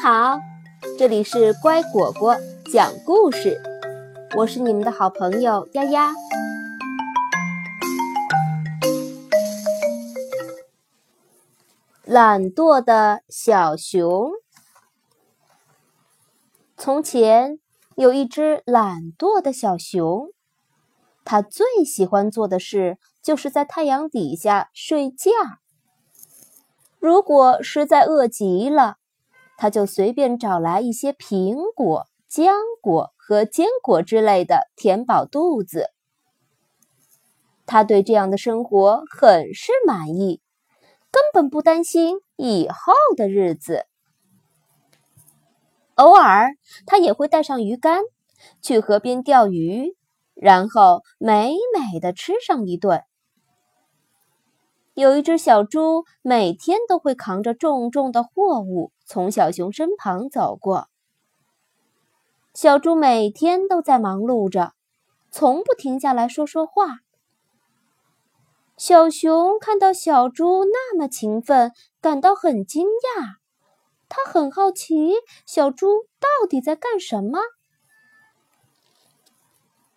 好，这里是乖果果讲故事，我是你们的好朋友丫丫。懒惰的小熊。从前有一只懒惰的小熊，它最喜欢做的事就是在太阳底下睡觉。如果实在饿极了，他就随便找来一些苹果、浆果和坚果之类的，填饱肚子。他对这样的生活很是满意，根本不担心以后的日子。偶尔，他也会带上鱼竿，去河边钓鱼，然后美美的吃上一顿。有一只小猪，每天都会扛着重重的货物从小熊身旁走过。小猪每天都在忙碌着，从不停下来说说话。小熊看到小猪那么勤奋，感到很惊讶。他很好奇，小猪到底在干什么。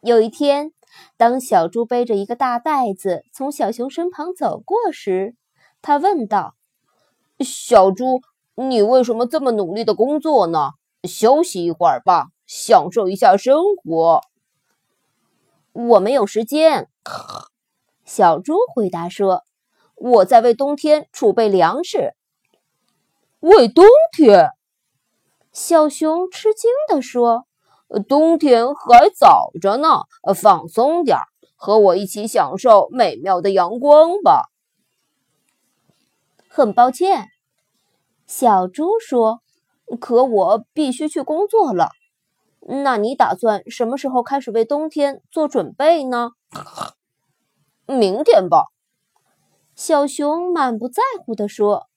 有一天。当小猪背着一个大袋子从小熊身旁走过时，他问道：“小猪，你为什么这么努力的工作呢？休息一会儿吧，享受一下生活。”“我没有时间。”小猪回答说，“我在为冬天储备粮食。”“为冬天？”小熊吃惊地说。冬天还早着呢，放松点儿，和我一起享受美妙的阳光吧。很抱歉，小猪说，可我必须去工作了。那你打算什么时候开始为冬天做准备呢？明天吧。小熊满不在乎地说。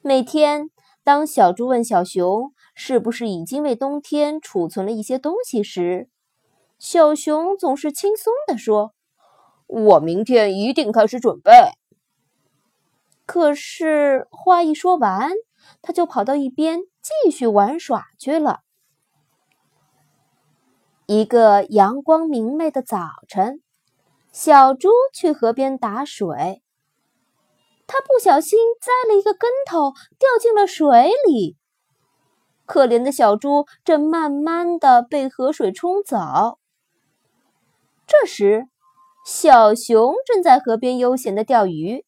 每天。当小猪问小熊是不是已经为冬天储存了一些东西时，小熊总是轻松地说：“我明天一定开始准备。”可是话一说完，他就跑到一边继续玩耍去了。一个阳光明媚的早晨，小猪去河边打水。他不小心栽了一个跟头，掉进了水里。可怜的小猪正慢慢的被河水冲走。这时，小熊正在河边悠闲的钓鱼。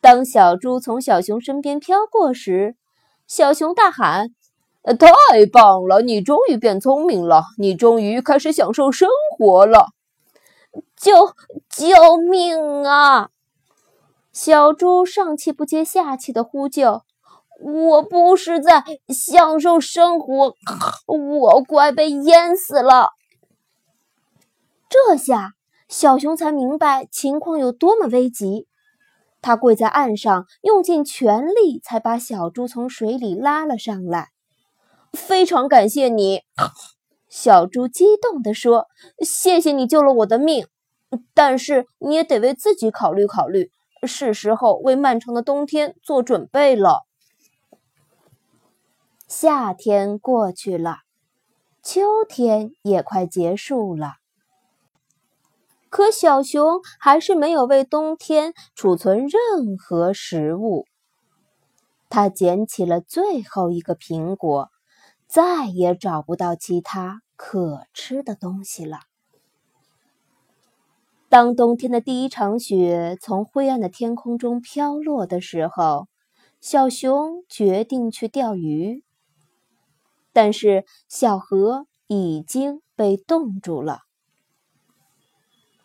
当小猪从小熊身边飘过时，小熊大喊：“太棒了！你终于变聪明了，你终于开始享受生活了！”救救命啊！小猪上气不接下气的呼救：“我不是在享受生活，我快被淹死了！”这下小熊才明白情况有多么危急。他跪在岸上，用尽全力才把小猪从水里拉了上来。非常感谢你，小猪激动地说：“谢谢你救了我的命，但是你也得为自己考虑考虑。”是时候为漫长的冬天做准备了。夏天过去了，秋天也快结束了，可小熊还是没有为冬天储存任何食物。他捡起了最后一个苹果，再也找不到其他可吃的东西了。当冬天的第一场雪从灰暗的天空中飘落的时候，小熊决定去钓鱼。但是小河已经被冻住了，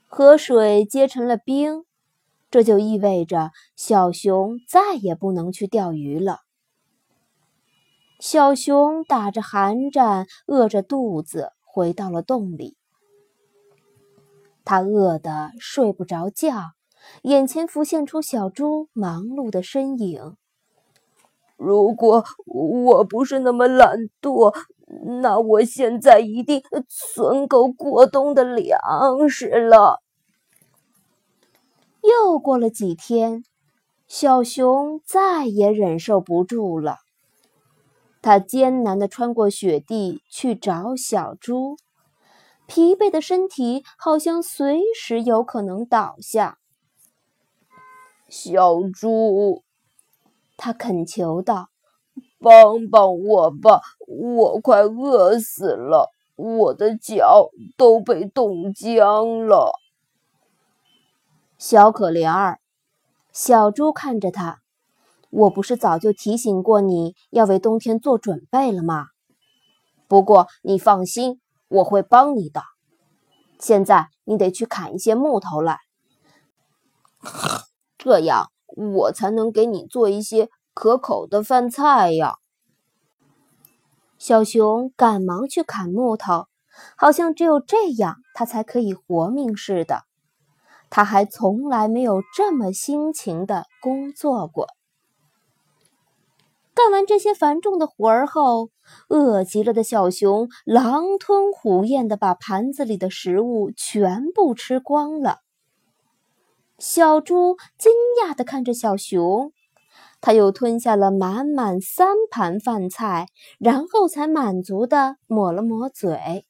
河水结成了冰，这就意味着小熊再也不能去钓鱼了。小熊打着寒战，饿着肚子回到了洞里。他饿得睡不着觉，眼前浮现出小猪忙碌的身影。如果我不是那么懒惰，那我现在一定存够过冬的粮食了。又过了几天，小熊再也忍受不住了，它艰难地穿过雪地去找小猪，疲惫的身体好像随时有可能倒下。小猪，他恳求道：“帮帮我吧，我快饿死了，我的脚都被冻僵了。”小可怜儿。小猪看着他，我不是早就提醒过你要为冬天做准备了吗？不过你放心，我会帮你的。现在你得去砍一些木头来，这样我才能给你做一些可口的饭菜呀。小熊赶忙去砍木头，好像只有这样它才可以活命似的。他还从来没有这么辛勤的工作过。干完这些繁重的活儿后，饿极了的小熊狼吞虎咽的把盘子里的食物全部吃光了。小猪惊讶的看着小熊，他又吞下了满满三盘饭菜，然后才满足的抹了抹嘴。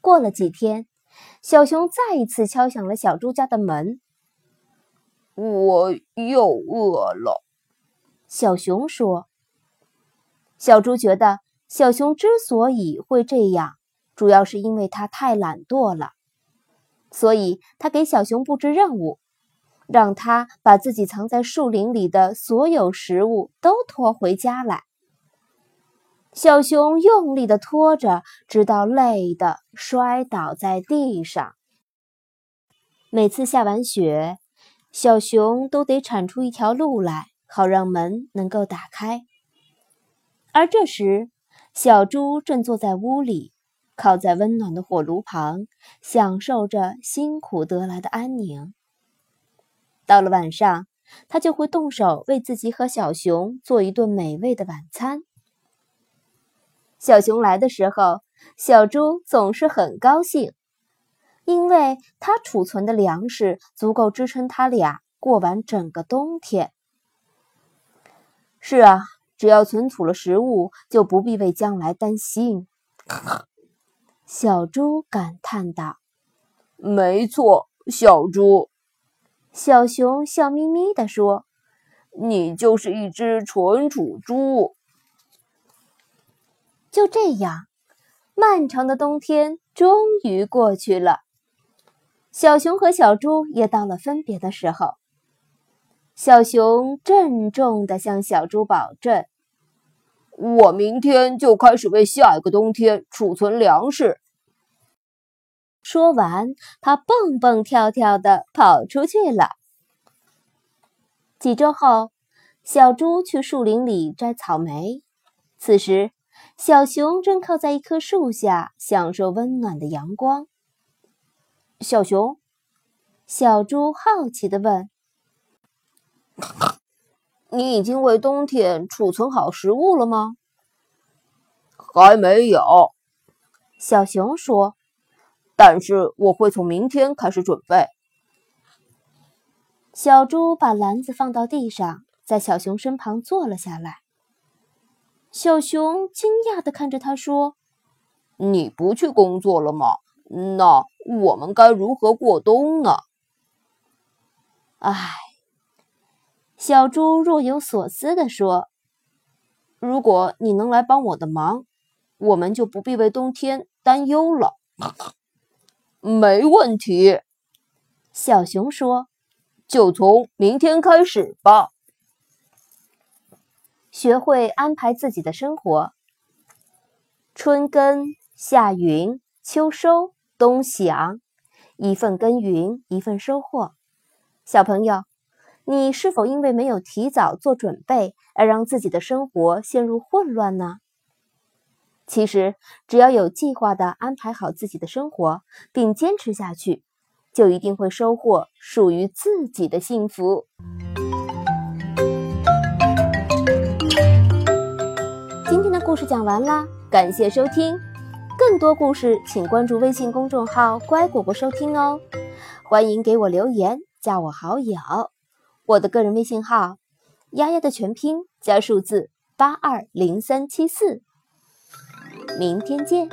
过了几天。小熊再一次敲响了小猪家的门。我又饿了，小熊说。小猪觉得小熊之所以会这样，主要是因为它太懒惰了，所以他给小熊布置任务，让他把自己藏在树林里的所有食物都拖回家来。小熊用力的拖着，直到累得摔倒在地上。每次下完雪，小熊都得铲出一条路来，好让门能够打开。而这时，小猪正坐在屋里，靠在温暖的火炉旁，享受着辛苦得来的安宁。到了晚上，他就会动手为自己和小熊做一顿美味的晚餐。小熊来的时候，小猪总是很高兴，因为它储存的粮食足够支撑他俩过完整个冬天。是啊，只要存储了食物，就不必为将来担心。小猪感叹道：“没错，小猪。”小熊笑眯眯地说：“你就是一只存储猪。”就这样，漫长的冬天终于过去了。小熊和小猪也到了分别的时候。小熊郑重地向小猪保证：“我明天就开始为下一个冬天储存粮食。”说完，他蹦蹦跳跳地跑出去了。几周后，小猪去树林里摘草莓，此时。小熊正靠在一棵树下，享受温暖的阳光。小熊，小猪好奇地问：“你已经为冬天储存好食物了吗？”“还没有。”小熊说，“但是我会从明天开始准备。”小猪把篮子放到地上，在小熊身旁坐了下来。小熊惊讶地看着他说：“你不去工作了吗？那我们该如何过冬呢？”唉，小猪若有所思地说：“如果你能来帮我的忙，我们就不必为冬天担忧了。”没问题，小熊说：“就从明天开始吧。”学会安排自己的生活。春耕夏耘秋收冬享，一份耕耘一份收获。小朋友，你是否因为没有提早做准备而让自己的生活陷入混乱呢？其实，只要有计划的安排好自己的生活，并坚持下去，就一定会收获属于自己的幸福。今天的故事讲完啦，感谢收听。更多故事，请关注微信公众号“乖果果”收听哦。欢迎给我留言。加我好友。我的个人微信号：丫丫的全拼加数字八二零三七四。明天见。